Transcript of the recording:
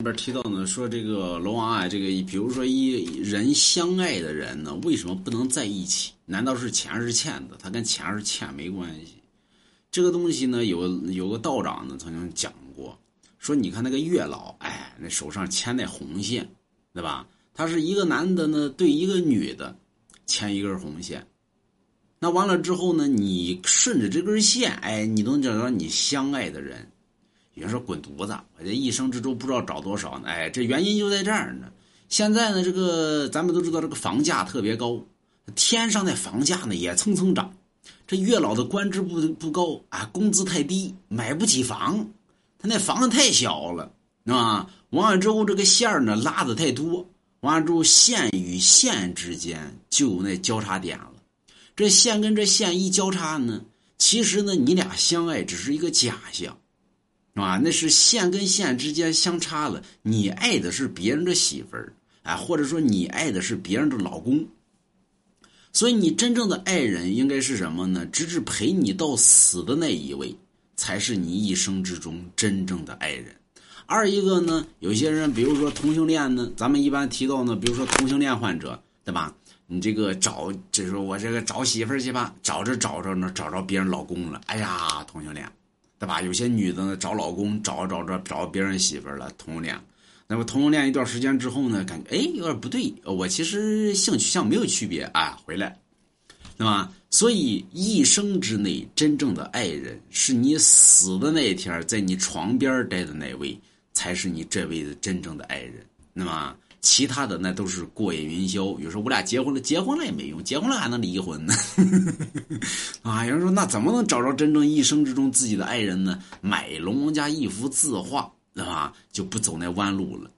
里边提到呢，说这个龙王啊，这个比如说一人相爱的人呢，为什么不能在一起？难道是钱是欠的？他跟钱是欠没关系。这个东西呢，有有个道长呢曾经讲过，说你看那个月老，哎，那手上牵那红线，对吧？他是一个男的呢，对一个女的牵一根红线，那完了之后呢，你顺着这根线，哎，你能找到你相爱的人。有人说滚犊子，我这一生之中不知道找多少呢。哎，这原因就在这儿呢。现在呢，这个咱们都知道，这个房价特别高，天上的房价呢也蹭蹭涨。这月老的官职不不高啊，工资太低，买不起房。他那房子太小了，是吧？完了之后，这个线呢拉的太多，完了之后线与线之间就有那交叉点了。这线跟这线一交叉呢，其实呢你俩相爱只是一个假象。啊，那是线跟线之间相差了，你爱的是别人的媳妇儿，哎，或者说你爱的是别人的老公，所以你真正的爱人应该是什么呢？直至陪你到死的那一位，才是你一生之中真正的爱人。二一个呢，有些人，比如说同性恋呢，咱们一般提到呢，比如说同性恋患者，对吧？你这个找，就是我这个找媳妇儿去吧，找着找着呢，找着别人老公了，哎呀，同性恋。对吧？有些女的呢找老公找找找找别人媳妇了，同性恋。那么同性恋一段时间之后呢，感觉哎有点不对，我其实性取向没有区别啊，回来，对吧？所以一生之内真正的爱人，是你死的那一天在你床边待的那位，才是你这辈子真正的爱人。那么。其他的那都是过眼云霄。有时候我俩结婚了，结婚了也没用，结婚了还能离婚呢。啊，有人说那怎么能找着真正一生之中自己的爱人呢？买龙王家一幅字画，对吧？就不走那弯路了。